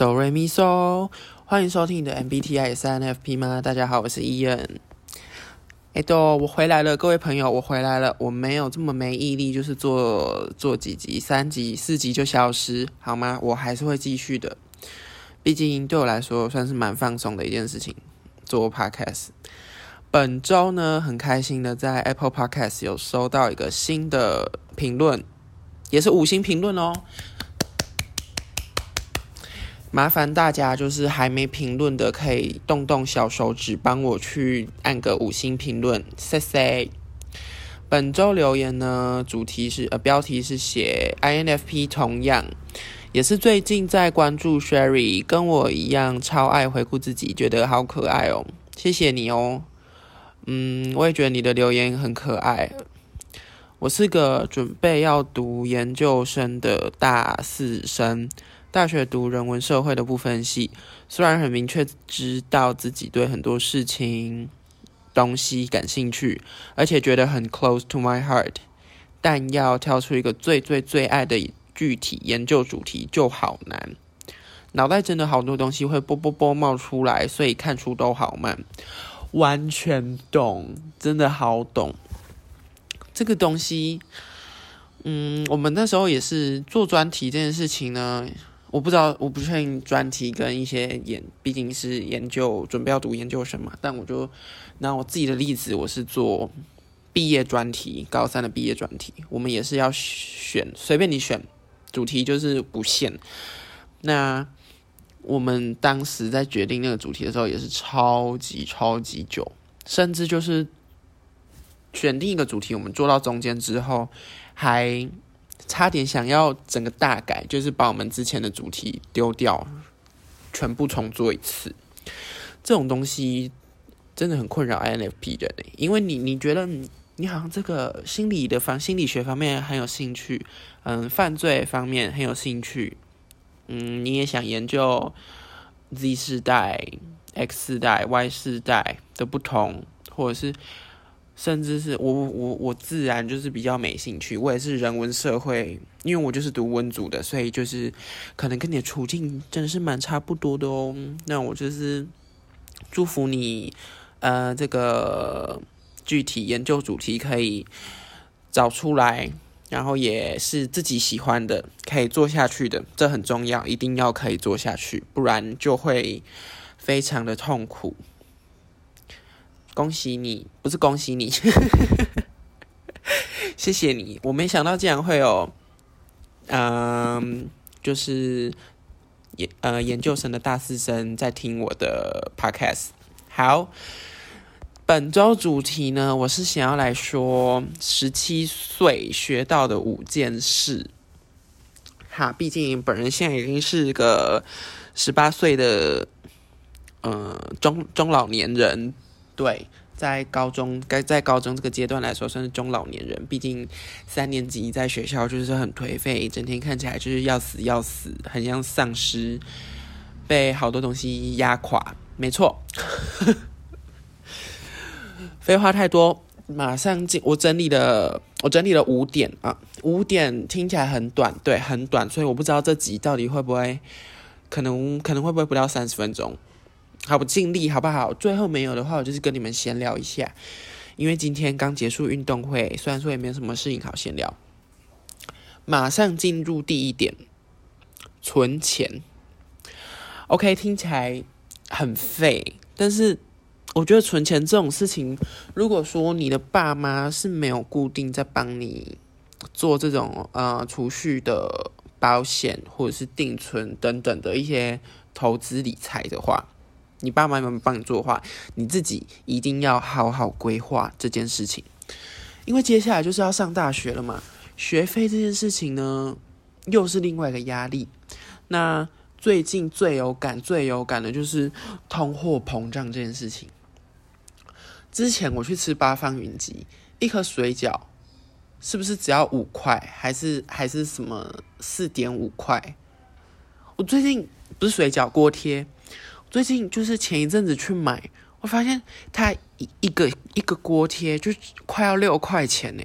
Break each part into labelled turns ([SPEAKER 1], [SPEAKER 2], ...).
[SPEAKER 1] 哆瑞咪嗦，欢迎收听你的 MBTI 三 FP 吗？大家好，我是伊恩。哎，都我回来了，各位朋友，我回来了。我没有这么没毅力，就是做做几集、三集、四集就消失，好吗？我还是会继续的。毕竟对我来说，算是蛮放松的一件事情，做 Podcast。本周呢，很开心的在 Apple Podcast 有收到一个新的评论，也是五星评论哦。麻烦大家就是还没评论的，可以动动小手指帮我去按个五星评论，谢谢。本周留言呢，主题是呃标题是写 INFP，同样也是最近在关注 Sherry，跟我一样超爱回顾自己，觉得好可爱哦，谢谢你哦。嗯，我也觉得你的留言很可爱。我是个准备要读研究生的大四生。大学读人文社会的部分系，虽然很明确知道自己对很多事情、东西感兴趣，而且觉得很 close to my heart，但要挑出一个最最最爱的具体研究主题就好难。脑袋真的好多东西会啵啵啵冒出来，所以看书都好慢。完全懂，真的好懂。这个东西，嗯，我们那时候也是做专题这件事情呢。我不知道，我不确定专题跟一些研，毕竟是研究，准备要读研究生嘛。但我就拿我自己的例子，我是做毕业专题，高三的毕业专题，我们也是要选，随便你选，主题就是不限。那我们当时在决定那个主题的时候，也是超级超级久，甚至就是选定一个主题，我们做到中间之后，还。差点想要整个大改，就是把我们之前的主题丢掉，全部重做一次。这种东西真的很困扰 INFP 人，因为你你觉得你好像这个心理的方心理学方面很有兴趣，嗯，犯罪方面很有兴趣，嗯，你也想研究 Z 世代、X 世代、Y 世代的不同，或者是。甚至是我我我自然就是比较没兴趣，我也是人文社会，因为我就是读文组的，所以就是可能跟你的处境真的是蛮差不多的哦。那我就是祝福你，呃，这个具体研究主题可以找出来，然后也是自己喜欢的，可以做下去的，这很重要，一定要可以做下去，不然就会非常的痛苦。恭喜你，不是恭喜你，谢谢你。我没想到竟然会有，嗯，就是研呃研究生的大四生在听我的 podcast。好，本周主题呢，我是想要来说十七岁学到的五件事。哈，毕竟本人现在已经是个十八岁的，嗯，中中老年人。对，在高中，该在高中这个阶段来说，算是中老年人。毕竟三年级在学校就是很颓废，整天看起来就是要死要死，很像丧尸，被好多东西压垮。没错，废话太多，马上进。我整理了，我整理了五点啊，五点听起来很短，对，很短，所以我不知道这集到底会不会，可能可能会不会不到三十分钟。好，我尽力，好不好？最后没有的话，我就是跟你们闲聊一下，因为今天刚结束运动会，虽然说也没有什么事情好闲聊。马上进入第一点，存钱。OK，听起来很废，但是我觉得存钱这种事情，如果说你的爸妈是没有固定在帮你做这种呃储蓄的保险或者是定存等等的一些投资理财的话，你爸妈有没有帮你做的话，你自己一定要好好规划这件事情，因为接下来就是要上大学了嘛，学费这件事情呢，又是另外一个压力。那最近最有感、最有感的就是通货膨胀这件事情。之前我去吃八方云集，一颗水饺是不是只要五块，还是还是什么四点五块？我最近不是水饺锅贴。最近就是前一阵子去买，我发现它一一个一个锅贴就快要六块钱呢！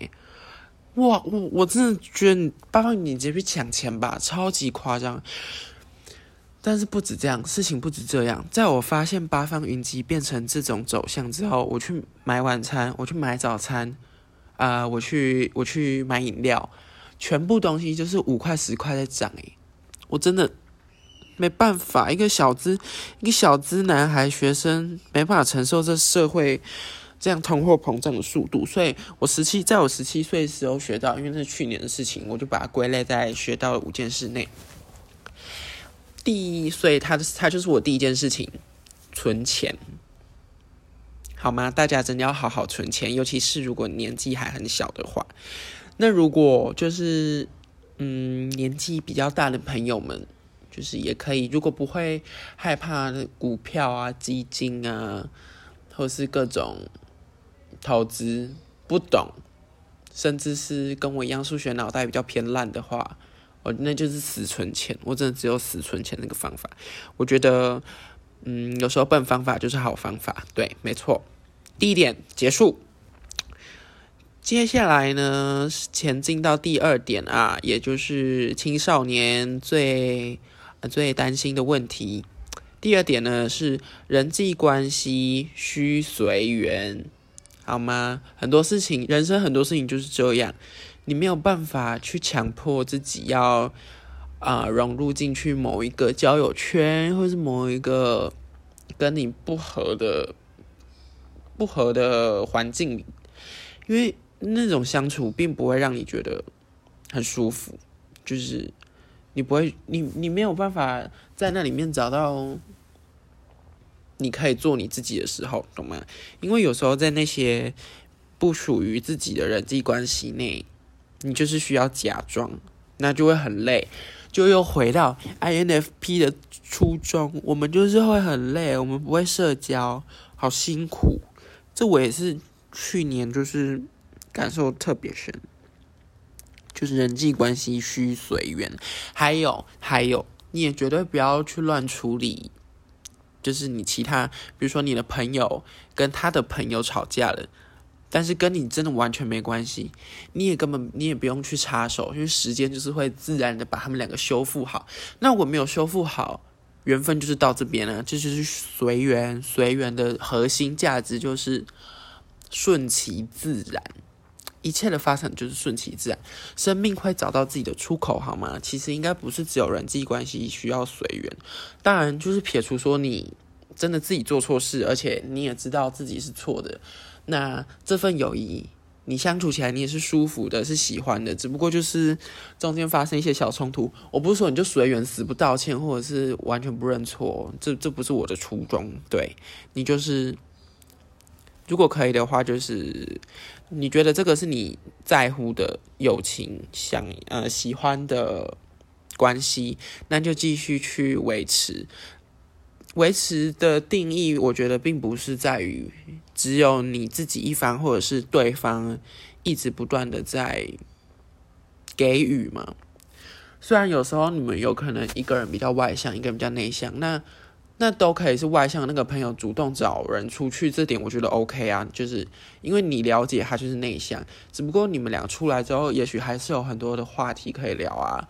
[SPEAKER 1] 哇，我我真的觉得八方你直接去抢钱吧，超级夸张！但是不止这样，事情不止这样。在我发现八方云集变成这种走向之后，我去买晚餐，我去买早餐，啊，我去我去买饮料，全部东西就是五块十块在涨诶，我真的没办法，一个小资一个小资男孩学生没办法承受这社会这样通货膨胀的速度，所以我十七在我十七岁的时候学到，因为那是去年的事情，我就把它归类在学到的五件事内。第一，所以他的他就是我第一件事情，存钱，好吗？大家真的要好好存钱，尤其是如果年纪还很小的话。那如果就是嗯年纪比较大的朋友们，就是也可以，如果不会害怕股票啊、基金啊，或是各种投资不懂，甚至是跟我一样数学脑袋比较偏烂的话。我那就是死存钱，我真的只有死存钱那个方法。我觉得，嗯，有时候笨方法就是好方法。对，没错。第一点结束，接下来呢，前进到第二点啊，也就是青少年最最担心的问题。第二点呢是人际关系需随缘，好吗？很多事情，人生很多事情就是这样。你没有办法去强迫自己要啊融入进去某一个交友圈，或是某一个跟你不合的不合的环境里，因为那种相处并不会让你觉得很舒服，就是你不会，你你没有办法在那里面找到你可以做你自己的时候，懂吗？因为有时候在那些不属于自己的人际关系内。你就是需要假装，那就会很累，就又回到 INFP 的初衷。我们就是会很累，我们不会社交，好辛苦。这我也是去年就是感受特别深，就是人际关系需随缘。还有还有，你也绝对不要去乱处理，就是你其他，比如说你的朋友跟他的朋友吵架了。但是跟你真的完全没关系，你也根本你也不用去插手，因为时间就是会自然的把他们两个修复好。那我没有修复好，缘分就是到这边了，这就是随缘。随缘的核心价值就是顺其自然，一切的发展就是顺其自然，生命会找到自己的出口，好吗？其实应该不是只有人际关系需要随缘，当然就是撇除说你真的自己做错事，而且你也知道自己是错的。那这份友谊，你相处起来你也是舒服的，是喜欢的，只不过就是中间发生一些小冲突。我不是说你就随缘死不道歉，或者是完全不认错，这这不是我的初衷。对你就是，如果可以的话，就是你觉得这个是你在乎的友情，想呃喜欢的关系，那就继续去维持。维持的定义，我觉得并不是在于只有你自己一方，或者是对方一直不断的在给予嘛。虽然有时候你们有可能一个人比较外向，一个人比较内向，那那都可以是外向那个朋友主动找人出去，这点我觉得 OK 啊。就是因为你了解他就是内向，只不过你们俩出来之后，也许还是有很多的话题可以聊啊。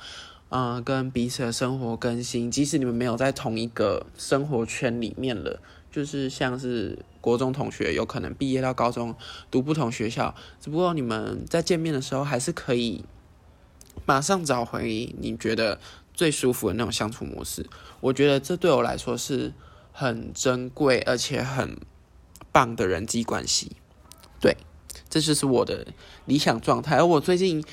[SPEAKER 1] 嗯，跟彼此的生活更新，即使你们没有在同一个生活圈里面了，就是像是国中同学，有可能毕业到高中读不同学校，只不过你们在见面的时候，还是可以马上找回你觉得最舒服的那种相处模式。我觉得这对我来说是很珍贵而且很棒的人际关系。对，这就是我的理想状态。而我最近。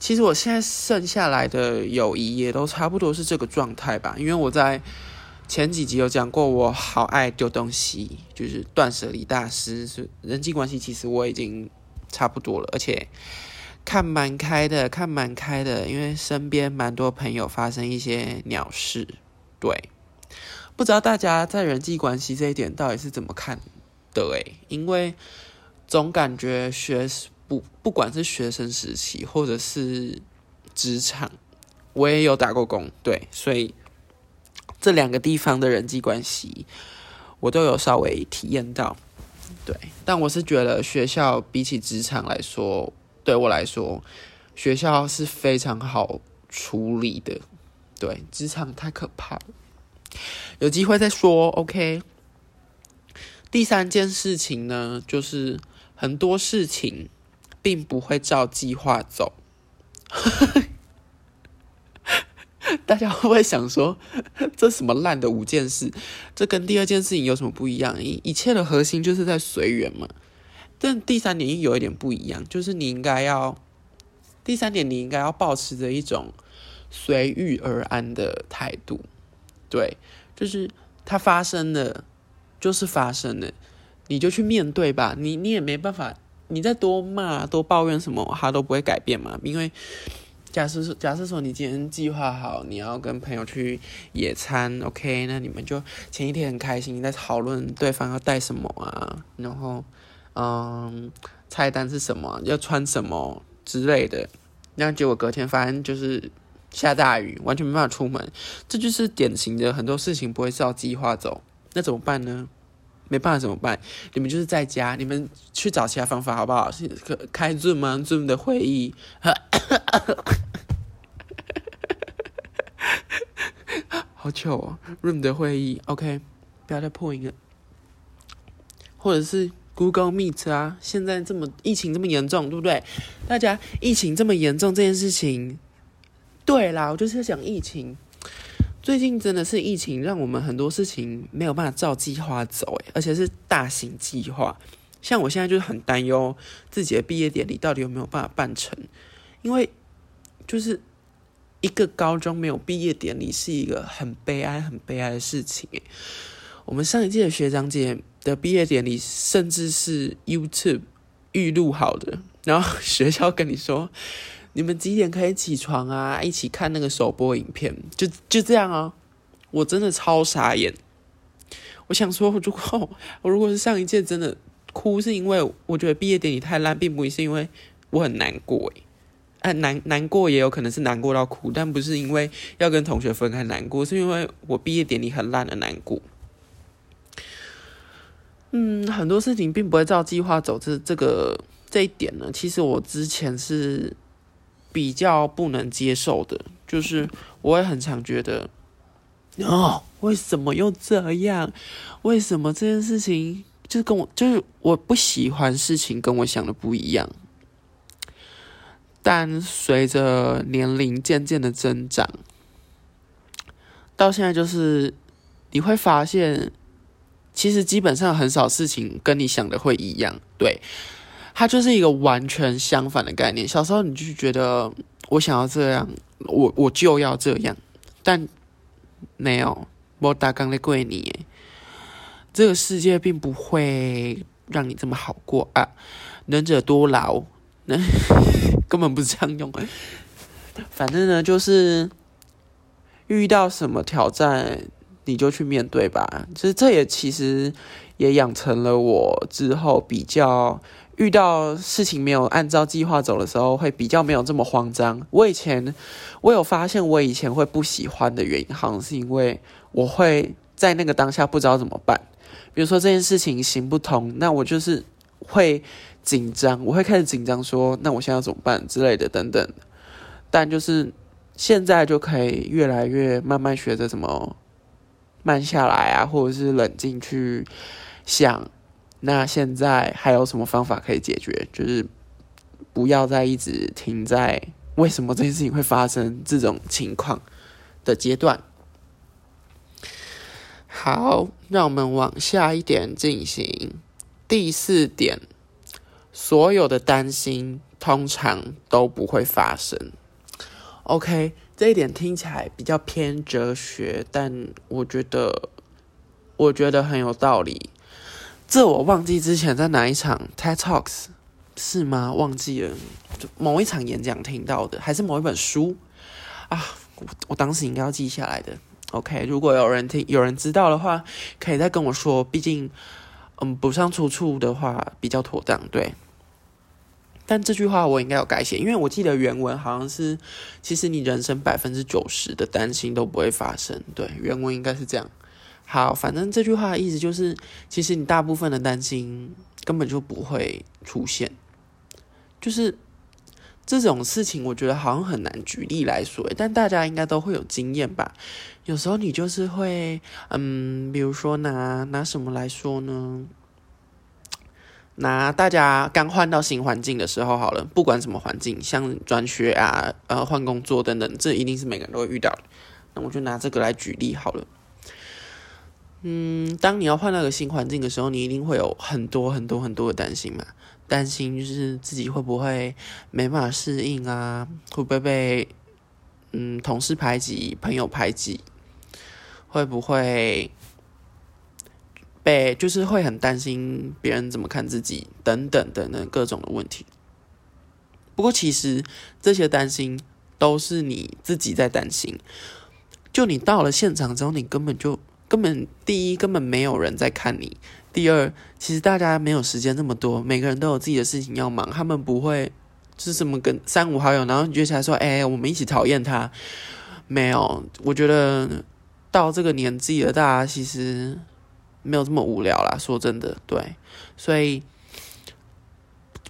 [SPEAKER 1] 其实我现在剩下来的友谊也都差不多是这个状态吧，因为我在前几集有讲过，我好爱丢东西，就是断舍离大师。是人际关系，其实我已经差不多了，而且看蛮开的，看蛮开的，因为身边蛮多朋友发生一些鸟事。对，不知道大家在人际关系这一点到底是怎么看的？诶，因为总感觉学。不，不管是学生时期或者是职场，我也有打过工，对，所以这两个地方的人际关系，我都有稍微体验到，对。但我是觉得学校比起职场来说，对我来说，学校是非常好处理的，对，职场太可怕了。有机会再说。OK。第三件事情呢，就是很多事情并不会照计划走。大家会不会想说，这什么烂的五件事？这跟第二件事情有什么不一样？一一切的核心就是在随缘嘛。但第三点又有一点不一样，就是你应该要，第三点你应该要保持着一种随遇而安的态度。对，就是它发生了，就是发生了，你就去面对吧。你你也没办法，你再多骂多抱怨什么，它都不会改变嘛，因为。假设说，假设说你今天计划好你要跟朋友去野餐，OK？那你们就前一天很开心在讨论对方要带什么啊，然后，嗯，菜单是什么，要穿什么之类的。那结果隔天发现就是下大雨，完全没办法出门，这就是典型的很多事情不会照计划走。那怎么办呢？没办法怎么办？你们就是在家，你们去找其他方法好不好？是开 Zoom 吗？Zoom 的会议。好糗哦！Room 的会议，OK，不要再破音了。或者是 Google Meet 啊，现在这么疫情这么严重，对不对？大家疫情这么严重这件事情，对啦，我就是讲疫情。最近真的是疫情，让我们很多事情没有办法照计划走，诶，而且是大型计划。像我现在就是很担忧自己的毕业典礼到底有没有办法办成，因为就是。一个高中没有毕业典礼是一个很悲哀、很悲哀的事情诶。我们上一届的学长姐的毕业典礼，甚至是 YouTube 预录好的，然后学校跟你说，你们几点可以起床啊？一起看那个首播影片，就就这样啊！我真的超傻眼。我想说，如果我如果是上一届，真的哭是因为我觉得毕业典礼太烂，并不是因为我很难过诶。哎，难难过也有可能是难过到哭，但不是因为要跟同学分开难过，是因为我毕业典礼很烂的难过。嗯，很多事情并不会照计划走，这这个这一点呢，其实我之前是比较不能接受的，就是我也很常觉得，哦，为什么又这样？为什么这件事情就是跟我就是我不喜欢事情跟我想的不一样？但随着年龄渐渐的增长，到现在就是你会发现，其实基本上很少事情跟你想的会一样。对，它就是一个完全相反的概念。小时候你就觉得我想要这样，我我就要这样，但没有，我打刚来怪你，这个世界并不会让你这么好过啊！能者多劳。根本不是这样用，反正呢，就是遇到什么挑战，你就去面对吧。其实这也其实也养成了我之后比较遇到事情没有按照计划走的时候，会比较没有这么慌张。我以前我有发现，我以前会不喜欢的原因，好像是因为我会在那个当下不知道怎么办。比如说这件事情行不通，那我就是会。紧张，我会开始紧张，说那我现在要怎么办之类的等等。但就是现在就可以越来越慢慢学着怎么慢下来啊，或者是冷静去想，那现在还有什么方法可以解决？就是不要再一直停在为什么这件事情会发生这种情况的阶段。好，让我们往下一点进行。第四点。所有的担心通常都不会发生。OK，这一点听起来比较偏哲学，但我觉得我觉得很有道理。这我忘记之前在哪一场 TED Talks 是吗？忘记了，某一场演讲听到的，还是某一本书啊？我我当时应该要记下来的。OK，如果有人听，有人知道的话，可以再跟我说。毕竟，嗯，补上出处的话比较妥当。对。但这句话我应该有改写，因为我记得原文好像是，其实你人生百分之九十的担心都不会发生。对，原文应该是这样。好，反正这句话的意思就是，其实你大部分的担心根本就不会出现。就是这种事情，我觉得好像很难举例来说，但大家应该都会有经验吧。有时候你就是会，嗯，比如说拿拿什么来说呢？拿大家刚换到新环境的时候好了，不管什么环境，像转学啊、呃换工作等等，这一定是每个人都会遇到的。那我就拿这个来举例好了。嗯，当你要换那个新环境的时候，你一定会有很多很多很多的担心嘛。担心就是自己会不会没办法适应啊？会不会被嗯同事排挤、朋友排挤？会不会被就是会很担心别人怎么看自己等等等等各种的问题。不过其实这些担心都是你自己在担心。就你到了现场之后，你根本就。根本第一根本没有人在看你，第二其实大家没有时间那么多，每个人都有自己的事情要忙，他们不会是什么跟三五好友，然后约起来说，哎，我们一起讨厌他，没有，我觉得到这个年纪了，大家其实没有这么无聊啦。说真的，对，所以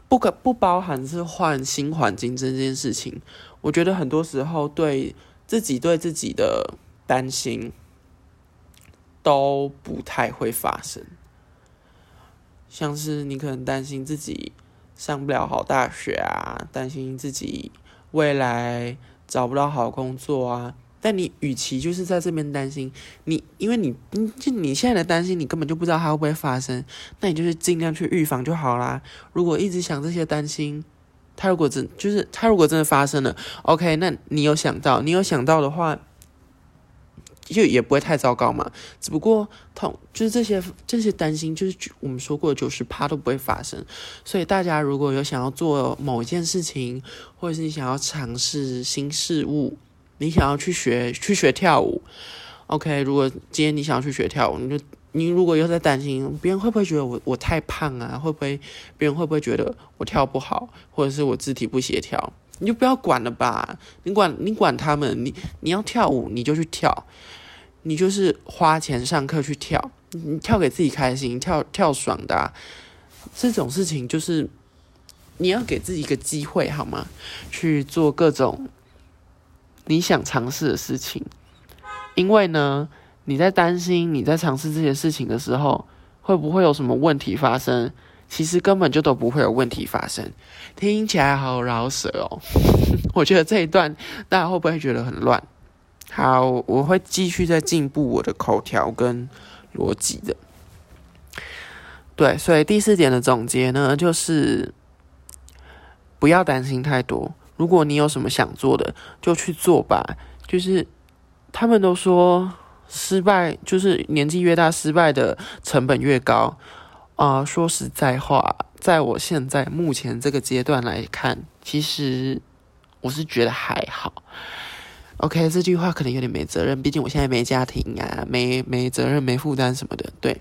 [SPEAKER 1] 不可不包含是换新环境这件事情，我觉得很多时候对自己对自己的担心。都不太会发生，像是你可能担心自己上不了好大学啊，担心自己未来找不到好工作啊。但你与其就是在这边担心你，因为你你就你现在的担心，你根本就不知道它会不会发生，那你就是尽量去预防就好啦。如果一直想这些担心，它如果真就是它如果真的发生了，OK，那你有想到，你有想到的话。就也不会太糟糕嘛，只不过痛就是这些这些担心，就是我们说过九十趴都不会发生。所以大家如果有想要做某一件事情，或者是你想要尝试新事物，你想要去学去学跳舞，OK，如果今天你想要去学跳舞，你就你如果又在担心别人会不会觉得我我太胖啊，会不会别人会不会觉得我跳不好，或者是我肢体不协调，你就不要管了吧，你管你管他们，你你要跳舞你就去跳。你就是花钱上课去跳，你跳给自己开心，跳跳爽的，这种事情就是你要给自己一个机会，好吗？去做各种你想尝试的事情，因为呢，你在担心你在尝试这些事情的时候，会不会有什么问题发生？其实根本就都不会有问题发生。听起来好饶舌哦，我觉得这一段大家会不会觉得很乱？好，我会继续在进步我的口条跟逻辑的。对，所以第四点的总结呢，就是不要担心太多。如果你有什么想做的，就去做吧。就是他们都说，失败就是年纪越大，失败的成本越高。啊，说实在话，在我现在目前这个阶段来看，其实我是觉得还好。OK，这句话可能有点没责任，毕竟我现在没家庭啊，没没责任、没负担什么的。对，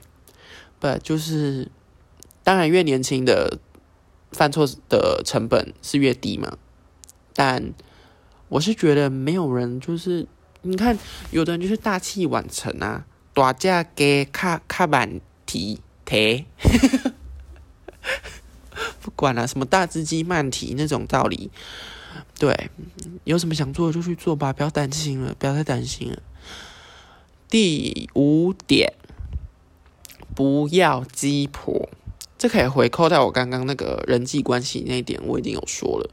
[SPEAKER 1] 不就是，当然越年轻的犯错的成本是越低嘛。但我是觉得没有人就是，你看有的人就是大器晚成啊，大价给卡卡板提提，不管了什么大只鸡慢提那种道理。对，有什么想做的就去做吧，不要担心了，不要再担心了。第五点，不要鸡婆，这可以回扣到我刚刚那个人际关系那一点，我已经有说了。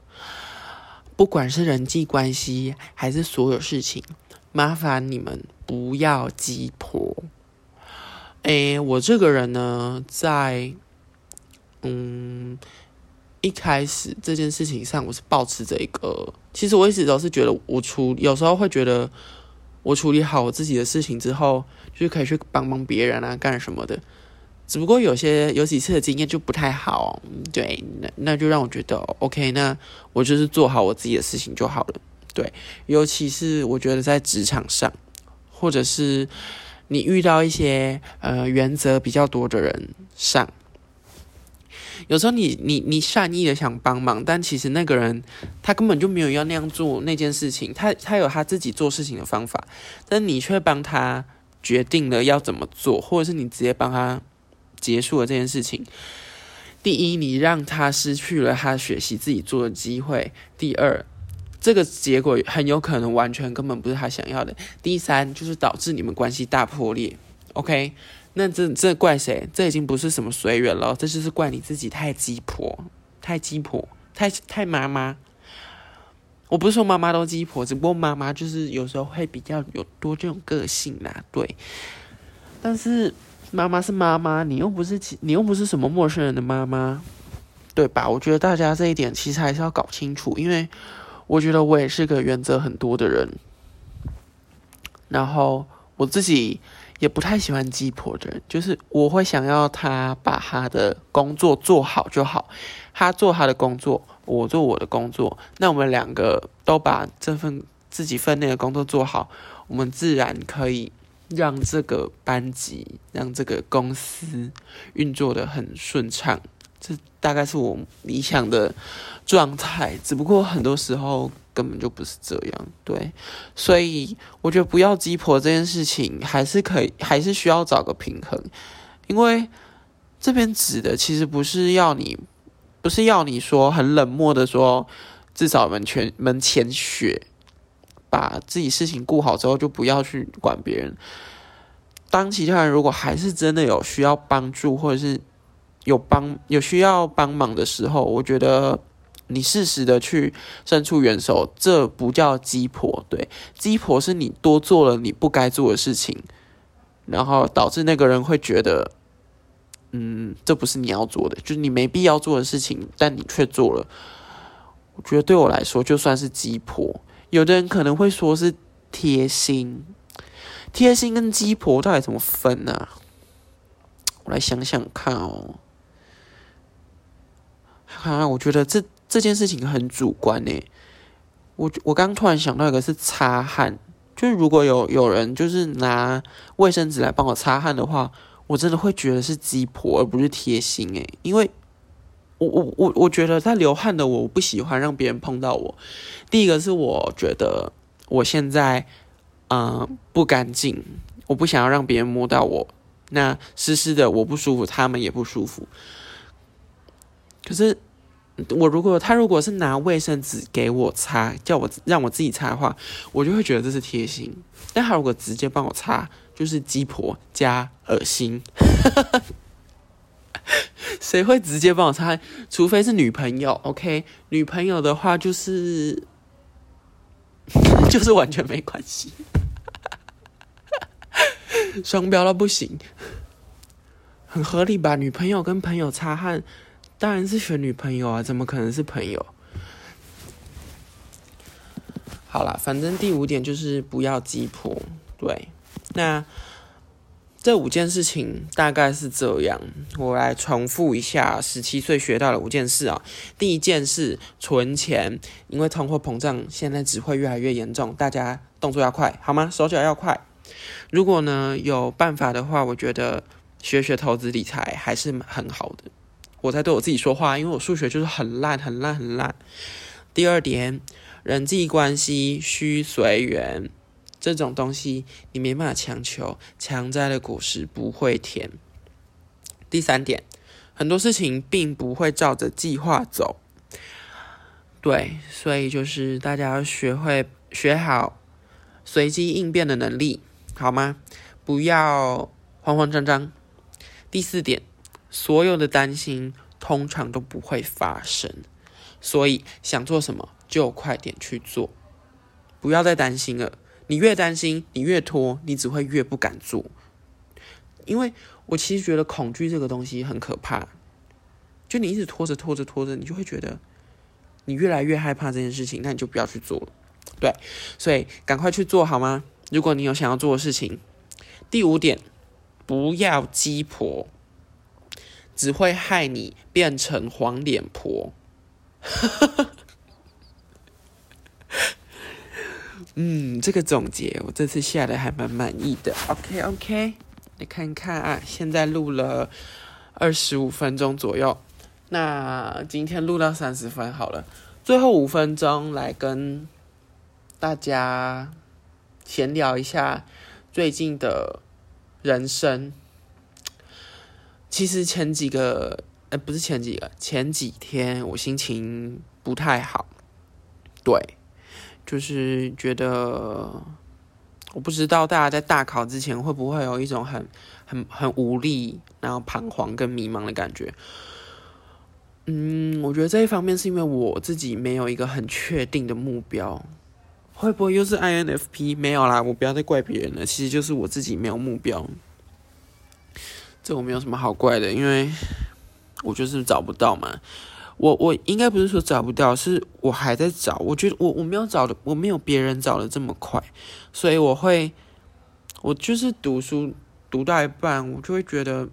[SPEAKER 1] 不管是人际关系还是所有事情，麻烦你们不要鸡婆。诶，我这个人呢，在嗯。一开始这件事情上，我是保持着一个，其实我一直都是觉得，我处有时候会觉得，我处理好我自己的事情之后，就可以去帮帮别人啊，干什么的。只不过有些有几次的经验就不太好，对，那那就让我觉得，OK，那我就是做好我自己的事情就好了。对，尤其是我觉得在职场上，或者是你遇到一些呃原则比较多的人上。有时候你你你善意的想帮忙，但其实那个人他根本就没有要那样做那件事情，他他有他自己做事情的方法，但你却帮他决定了要怎么做，或者是你直接帮他结束了这件事情，第一，你让他失去了他学习自己做的机会；第二，这个结果很有可能完全根本不是他想要的；第三，就是导致你们关系大破裂。OK，那这这怪谁？这已经不是什么随缘了，这就是怪你自己太鸡婆，太鸡婆，太太妈妈。我不是说妈妈都鸡婆，只不过妈妈就是有时候会比较有多这种个性啦，对。但是妈妈是妈妈，你又不是，你又不是什么陌生人的妈妈，对吧？我觉得大家这一点其实还是要搞清楚，因为我觉得我也是个原则很多的人，然后我自己也不太喜欢鸡婆的人，就是我会想要他把他的工作做好就好，他做他的工作。我做我的工作，那我们两个都把这份自己分内的工作做好，我们自然可以让这个班级、让这个公司运作的很顺畅。这大概是我理想的状态，只不过很多时候根本就不是这样。对，所以我觉得不要鸡婆这件事情，还是可以，还是需要找个平衡，因为这边指的其实不是要你。不是要你说很冷漠的说，至少门前门前雪，把自己事情顾好之后就不要去管别人。当其他人如果还是真的有需要帮助，或者是有帮有需要帮忙的时候，我觉得你适时的去伸出援手，这不叫鸡婆。对，鸡婆是你多做了你不该做的事情，然后导致那个人会觉得。嗯，这不是你要做的，就是你没必要做的事情，但你却做了。我觉得对我来说，就算是鸡婆，有的人可能会说是贴心，贴心跟鸡婆到底怎么分呢？我来想想看哦。啊，我觉得这这件事情很主观呢。我我刚突然想到一个是擦汗，就是如果有有人就是拿卫生纸来帮我擦汗的话。我真的会觉得是鸡婆，而不是贴心诶，因为我我我我觉得在流汗的我，不喜欢让别人碰到我。第一个是我觉得我现在嗯不干净，我不想要让别人摸到我，那湿湿的我不舒服，他们也不舒服。可是我如果他如果是拿卫生纸给我擦，叫我让我自己擦的话，我就会觉得这是贴心。但他如果直接帮我擦。就是鸡婆加恶心，谁会直接帮我擦汗？除非是女朋友，OK？女朋友的话就是 就是完全没关系，双标到不行，很合理吧？女朋友跟朋友擦汗，当然是选女朋友啊，怎么可能是朋友？好了，反正第五点就是不要鸡婆，对。那这五件事情大概是这样，我来重复一下十七岁学到的五件事啊。第一件事，存钱，因为通货膨胀现在只会越来越严重，大家动作要快，好吗？手脚要快。如果呢有办法的话，我觉得学学投资理财还是很好的。我在对我自己说话，因为我数学就是很烂，很烂，很烂。第二点，人际关系需随缘。这种东西你没办法强求，强摘的果实不会甜。第三点，很多事情并不会照着计划走，对，所以就是大家要学会学好随机应变的能力，好吗？不要慌慌张张。第四点，所有的担心通常都不会发生，所以想做什么就快点去做，不要再担心了。你越担心，你越拖，你只会越不敢做。因为我其实觉得恐惧这个东西很可怕，就你一直拖着拖着拖着，你就会觉得你越来越害怕这件事情，那你就不要去做了。对，所以赶快去做好吗？如果你有想要做的事情，第五点，不要鸡婆，只会害你变成黄脸婆。嗯，这个总结我这次下来还蛮满意的。OK OK，你看看啊，现在录了二十五分钟左右，那今天录到三十分好了，最后五分钟来跟大家闲聊一下最近的人生。其实前几个呃，不是前几个，前几天我心情不太好，对，就是觉得，我不知道大家在大考之前会不会有一种很、很、很无力，然后彷徨跟迷茫的感觉。嗯，我觉得这一方面是因为我自己没有一个很确定的目标，会不会又是 INFP？没有啦，我不要再怪别人了，其实就是我自己没有目标。这我没有什么好怪的，因为我就是找不到嘛。我我应该不是说找不到，是我还在找。我觉得我我没有找的，我没有别人找的这么快，所以我会，我就是读书读到一半，我就会觉得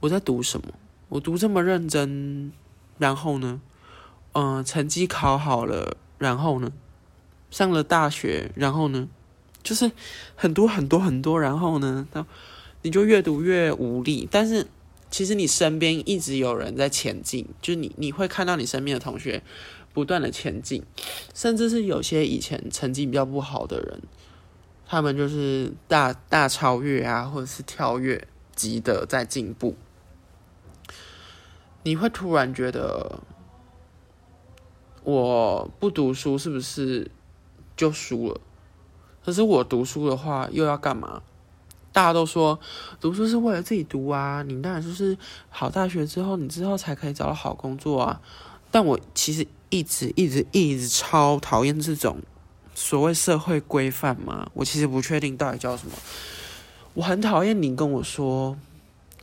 [SPEAKER 1] 我在读什么？我读这么认真，然后呢，嗯，成绩考好了，然后呢，上了大学，然后呢，就是很多很多很多，然后呢，到。你就越读越无力，但是其实你身边一直有人在前进，就你你会看到你身边的同学不断的前进，甚至是有些以前成绩比较不好的人，他们就是大大超越啊，或者是跳跃级的在进步，你会突然觉得我不读书是不是就输了？可是我读书的话又要干嘛？大家都说读书是为了自己读啊，你当然就是好大学之后，你之后才可以找到好工作啊。但我其实一直一直一直超讨厌这种所谓社会规范嘛，我其实不确定到底叫什么。我很讨厌你跟我说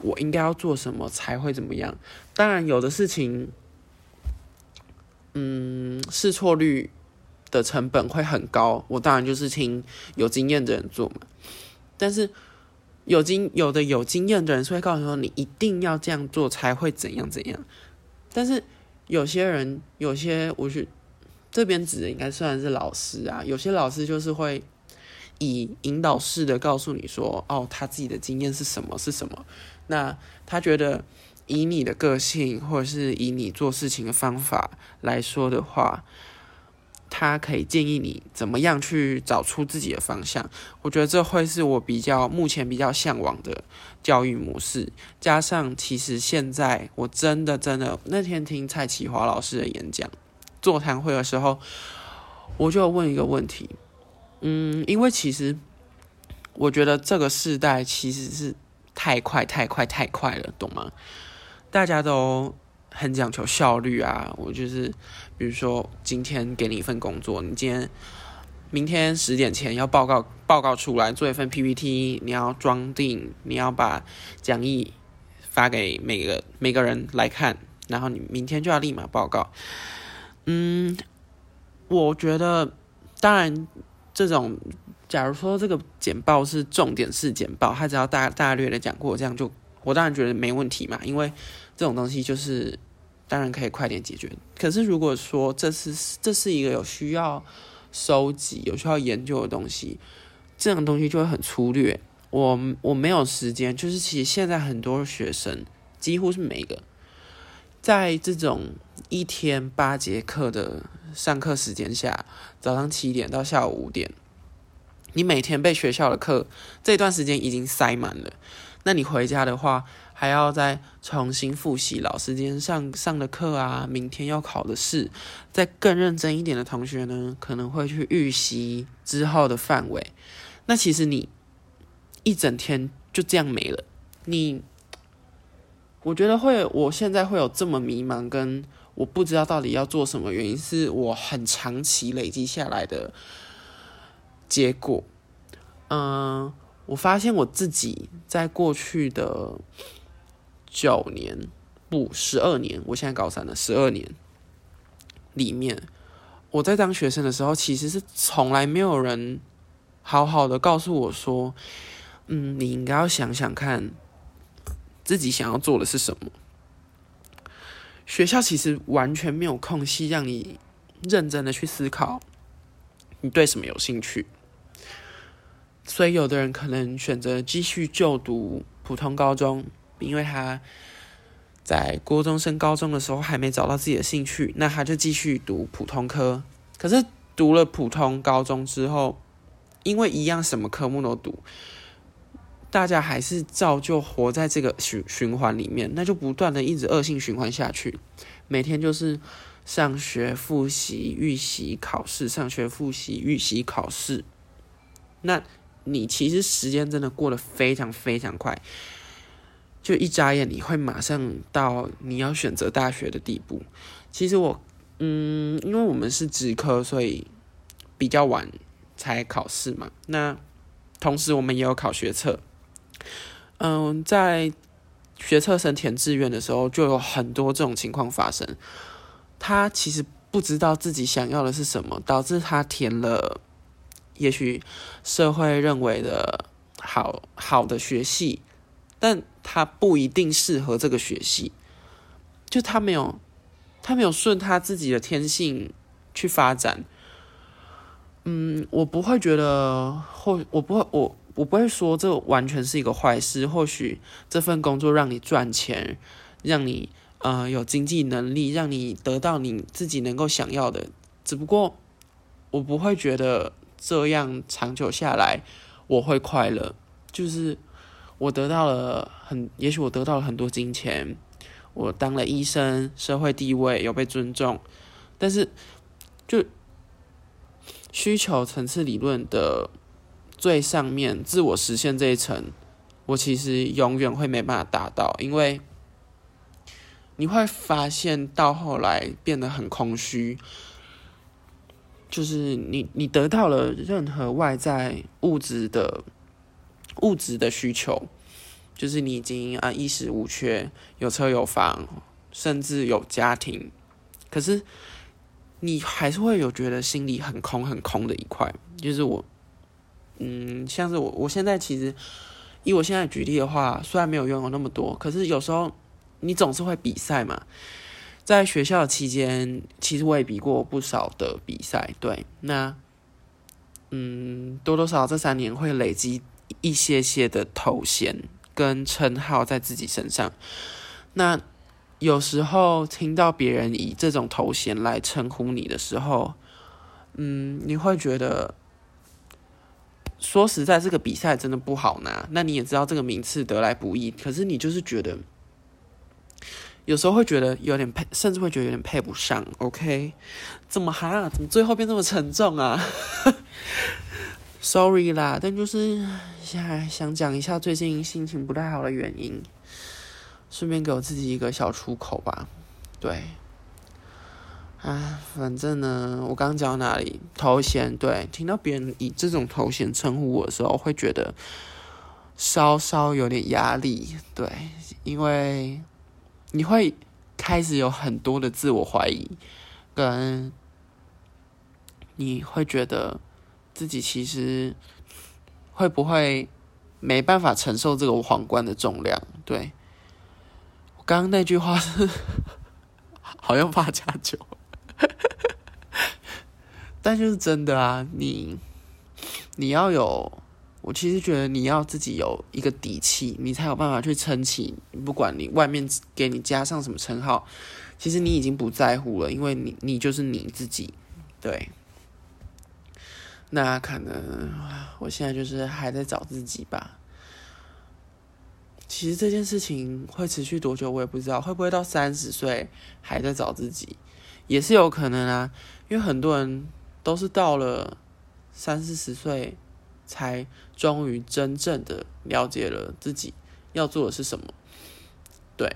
[SPEAKER 1] 我应该要做什么才会怎么样。当然有的事情，嗯，试错率的成本会很高，我当然就是听有经验的人做嘛。但是。有经有的有经验的人是会告诉说，你一定要这样做才会怎样怎样。但是有些人，有些我是这边指的应该算是老师啊。有些老师就是会以引导式的告诉你说，哦，他自己的经验是什么是什么。那他觉得以你的个性或者是以你做事情的方法来说的话。他可以建议你怎么样去找出自己的方向，我觉得这会是我比较目前比较向往的教育模式。加上其实现在我真的真的那天听蔡启华老师的演讲座谈会的时候，我就问一个问题，嗯，因为其实我觉得这个时代其实是太快太快太快了，懂吗？大家都。很讲求效率啊！我就是，比如说今天给你一份工作，你今天、明天十点前要报告报告出来，做一份 PPT，你要装订，你要把讲义发给每个每个人来看，然后你明天就要立马报告。嗯，我觉得，当然，这种假如说这个简报是重点式简报，他只要大大略的讲过，这样就我当然觉得没问题嘛，因为这种东西就是。当然可以快点解决。可是如果说这是这是一个有需要收集、有需要研究的东西，这种东西就会很粗略。我我没有时间。就是其实现在很多学生，几乎是每个在这种一天八节课的上课时间下，早上七点到下午五点，你每天被学校的课这段时间已经塞满了。那你回家的话，还要再重新复习老师今天上上的课啊，明天要考的试，再更认真一点的同学呢，可能会去预习之后的范围。那其实你一整天就这样没了。你，我觉得会，我现在会有这么迷茫，跟我不知道到底要做什么，原因是我很长期累积下来的结果。嗯，我发现我自己在过去的。九年不十二年，我现在高三了。十二年里面，我在当学生的时候，其实是从来没有人好好的告诉我说：“嗯，你应该要想想看，自己想要做的是什么。”学校其实完全没有空隙让你认真的去思考，你对什么有兴趣。所以，有的人可能选择继续就读普通高中。因为他在高中升高中的时候还没找到自己的兴趣，那他就继续读普通科。可是读了普通高中之后，因为一样什么科目都读，大家还是照旧活在这个循循环里面，那就不断的一直恶性循环下去，每天就是上学、复习、预习、考试，上学、复习、预习、考试。那你其实时间真的过得非常非常快，就一眨眼你会马上到你要选择大学的地步。其实我，嗯，因为我们是职科，所以比较晚才考试嘛。那同时我们也有考学测，嗯，在学测生填志愿的时候，就有很多这种情况发生。他其实不知道自己想要的是什么，导致他填了。也许社会认为的好好的学系，但他不一定适合这个学系，就他没有他没有顺他自己的天性去发展。嗯，我不会觉得或我不会我我不会说这完全是一个坏事。或许这份工作让你赚钱，让你呃有经济能力，让你得到你自己能够想要的。只不过我不会觉得。这样长久下来，我会快乐。就是我得到了很，也许我得到了很多金钱，我当了医生，社会地位有被尊重。但是，就需求层次理论的最上面，自我实现这一层，我其实永远会没办法达到，因为你会发现到后来变得很空虚。就是你，你得到了任何外在物质的物质的需求，就是你已经啊衣食无缺，有车有房，甚至有家庭，可是你还是会有觉得心里很空很空的一块。就是我，嗯，像是我，我现在其实以我现在举例的话，虽然没有拥有那么多，可是有时候你总是会比赛嘛。在学校期间，其实我也比过不少的比赛。对，那嗯，多多少少这三年会累积一些些的头衔跟称号在自己身上。那有时候听到别人以这种头衔来称呼你的时候，嗯，你会觉得，说实在，这个比赛真的不好拿。那你也知道这个名次得来不易，可是你就是觉得。有时候会觉得有点配，甚至会觉得有点配不上。OK，怎么哈？怎么最后变这么沉重啊？Sorry 啦，但就是想想讲一下最近心情不太好的原因，顺便给我自己一个小出口吧。对，啊，反正呢，我刚刚讲到哪里？头衔对，听到别人以这种头衔称呼我的时候，会觉得稍稍有点压力。对，因为。你会开始有很多的自我怀疑，跟你会觉得自己其实会不会没办法承受这个皇冠的重量？对我刚刚那句话是好像怕加酒，但就是真的啊！你你要有。我其实觉得你要自己有一个底气，你才有办法去撑起。不管你外面给你加上什么称号，其实你已经不在乎了，因为你你就是你自己。对，那可能我现在就是还在找自己吧。其实这件事情会持续多久，我也不知道。会不会到三十岁还在找自己，也是有可能啊。因为很多人都是到了三四十岁。才终于真正的了解了自己要做的是什么。对，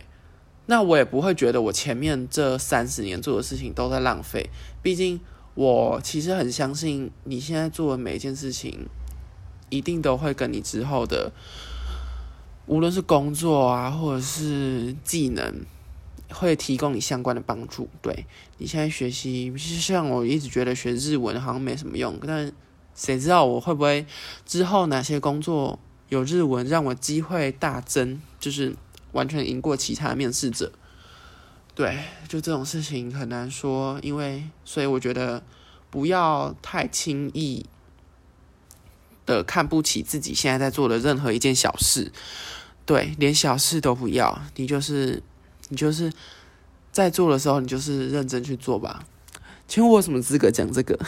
[SPEAKER 1] 那我也不会觉得我前面这三十年做的事情都在浪费。毕竟我其实很相信，你现在做的每一件事情，一定都会跟你之后的，无论是工作啊，或者是技能，会提供你相关的帮助。对你现在学习，其实像我一直觉得学日文好像没什么用，但。谁知道我会不会之后哪些工作有日文，让我机会大增，就是完全赢过其他面试者？对，就这种事情很难说，因为所以我觉得不要太轻易的看不起自己现在在做的任何一件小事，对，连小事都不要，你就是你就是在做的时候，你就是认真去做吧。请问我有什么资格讲这个？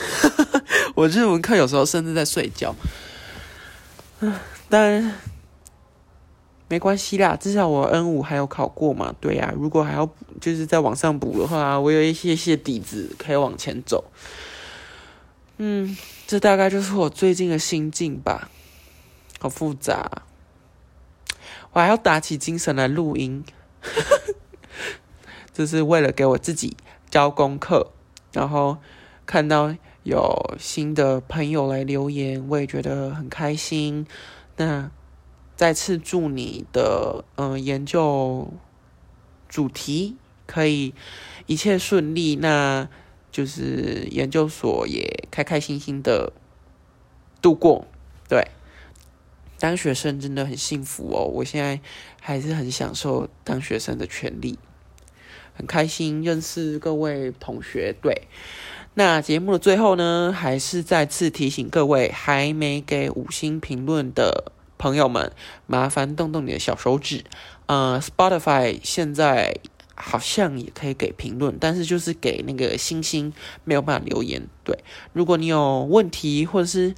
[SPEAKER 1] 我日文课有时候甚至在睡觉。但没关系啦，至少我 N 五还有考过嘛。对呀，如果还要就是在往上补的话，我有一些些底子可以往前走。嗯，这大概就是我最近的心境吧，好复杂。我还要打起精神来录音，这是为了给我自己交功课。然后看到有新的朋友来留言，我也觉得很开心。那再次祝你的嗯研究主题可以一切顺利。那。就是研究所也开开心心的度过，对，当学生真的很幸福哦。我现在还是很享受当学生的权利，很开心认识各位同学。对，那节目的最后呢，还是再次提醒各位还没给五星评论的朋友们，麻烦动动你的小手指。呃，Spotify 现在。好像也可以给评论，但是就是给那个星星，没有办法留言。对，如果你有问题或者是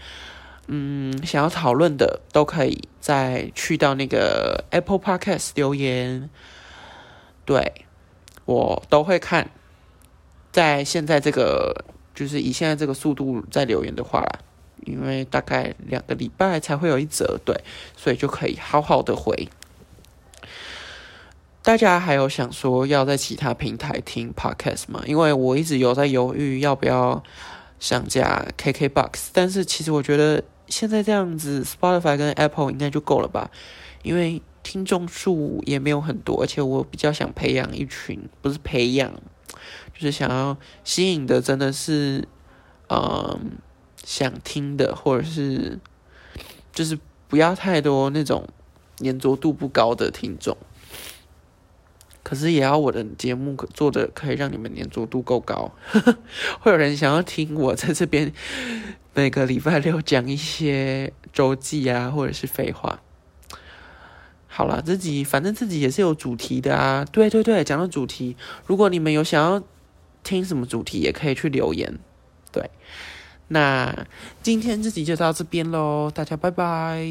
[SPEAKER 1] 嗯想要讨论的，都可以再去到那个 Apple Podcast 留言。对，我都会看。在现在这个就是以现在这个速度在留言的话啦，因为大概两个礼拜才会有一则，对，所以就可以好好的回。大家还有想说要在其他平台听 podcast 吗？因为我一直有在犹豫要不要上架 KKBOX，但是其实我觉得现在这样子 Spotify 跟 Apple 应该就够了吧，因为听众数也没有很多，而且我比较想培养一群，不是培养，就是想要吸引的真的是，嗯，想听的，或者是就是不要太多那种粘着度不高的听众。可是也要我的节目做的可以让你们粘着度够高，会有人想要听我在这边每个礼拜六讲一些周记啊，或者是废话。好了，自己反正自己也是有主题的啊。对对对，讲到主题，如果你们有想要听什么主题，也可以去留言。对，那今天这集就到这边喽，大家拜拜。